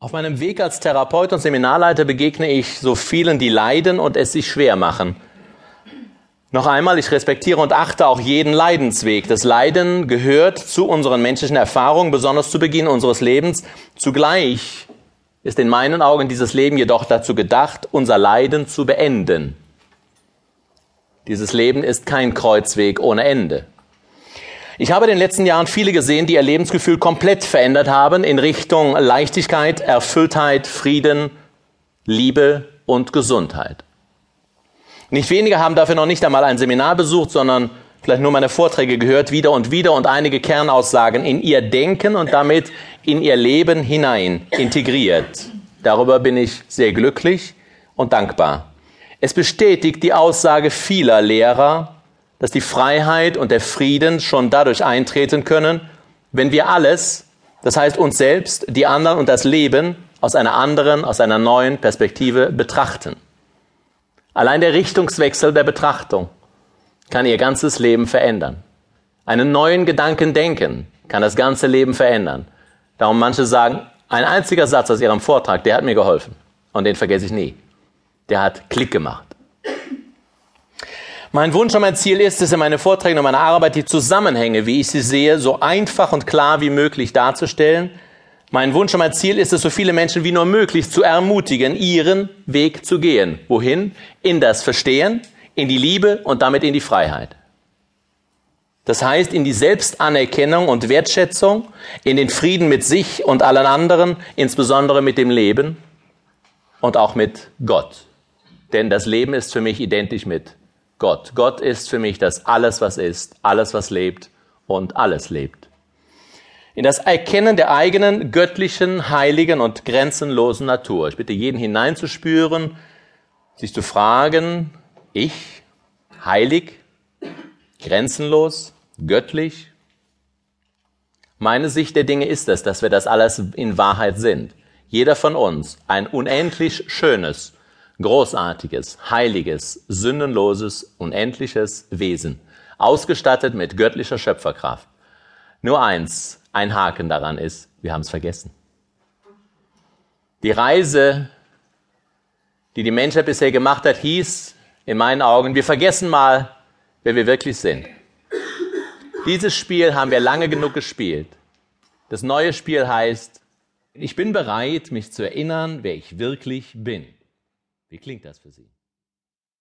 Auf meinem Weg als Therapeut und Seminarleiter begegne ich so vielen, die leiden und es sich schwer machen. Noch einmal, ich respektiere und achte auch jeden Leidensweg. Das Leiden gehört zu unseren menschlichen Erfahrungen, besonders zu Beginn unseres Lebens. Zugleich ist in meinen Augen dieses Leben jedoch dazu gedacht, unser Leiden zu beenden. Dieses Leben ist kein Kreuzweg ohne Ende. Ich habe in den letzten Jahren viele gesehen, die ihr Lebensgefühl komplett verändert haben in Richtung Leichtigkeit, Erfülltheit, Frieden, Liebe und Gesundheit. Nicht wenige haben dafür noch nicht einmal ein Seminar besucht, sondern vielleicht nur meine Vorträge gehört, wieder und wieder und einige Kernaussagen in ihr Denken und damit in ihr Leben hinein integriert. Darüber bin ich sehr glücklich und dankbar. Es bestätigt die Aussage vieler Lehrer, dass die Freiheit und der Frieden schon dadurch eintreten können, wenn wir alles, das heißt uns selbst, die anderen und das Leben aus einer anderen, aus einer neuen Perspektive betrachten. Allein der Richtungswechsel der Betrachtung kann ihr ganzes Leben verändern. Einen neuen Gedanken denken kann das ganze Leben verändern. Darum manche sagen, ein einziger Satz aus ihrem Vortrag, der hat mir geholfen. Und den vergesse ich nie. Der hat Klick gemacht. Mein Wunsch und mein Ziel ist es, in meinen Vorträgen und meiner Arbeit die Zusammenhänge, wie ich sie sehe, so einfach und klar wie möglich darzustellen. Mein Wunsch und mein Ziel ist es, so viele Menschen wie nur möglich zu ermutigen, ihren Weg zu gehen. Wohin? In das Verstehen, in die Liebe und damit in die Freiheit. Das heißt, in die Selbstanerkennung und Wertschätzung, in den Frieden mit sich und allen anderen, insbesondere mit dem Leben und auch mit Gott. Denn das Leben ist für mich identisch mit Gott. Gott ist für mich das alles, was ist, alles, was lebt und alles lebt. In das Erkennen der eigenen göttlichen, heiligen und grenzenlosen Natur. Ich bitte jeden hineinzuspüren, sich zu fragen, ich, heilig, grenzenlos, göttlich. Meine Sicht der Dinge ist es, dass wir das alles in Wahrheit sind. Jeder von uns ein unendlich schönes, großartiges, heiliges, sündenloses, unendliches Wesen, ausgestattet mit göttlicher Schöpferkraft. Nur eins, ein Haken daran ist, wir haben es vergessen. Die Reise, die die Menschheit bisher gemacht hat, hieß in meinen Augen, wir vergessen mal, wer wir wirklich sind. Dieses Spiel haben wir lange genug gespielt. Das neue Spiel heißt, ich bin bereit, mich zu erinnern, wer ich wirklich bin. Wie klingt das für Sie?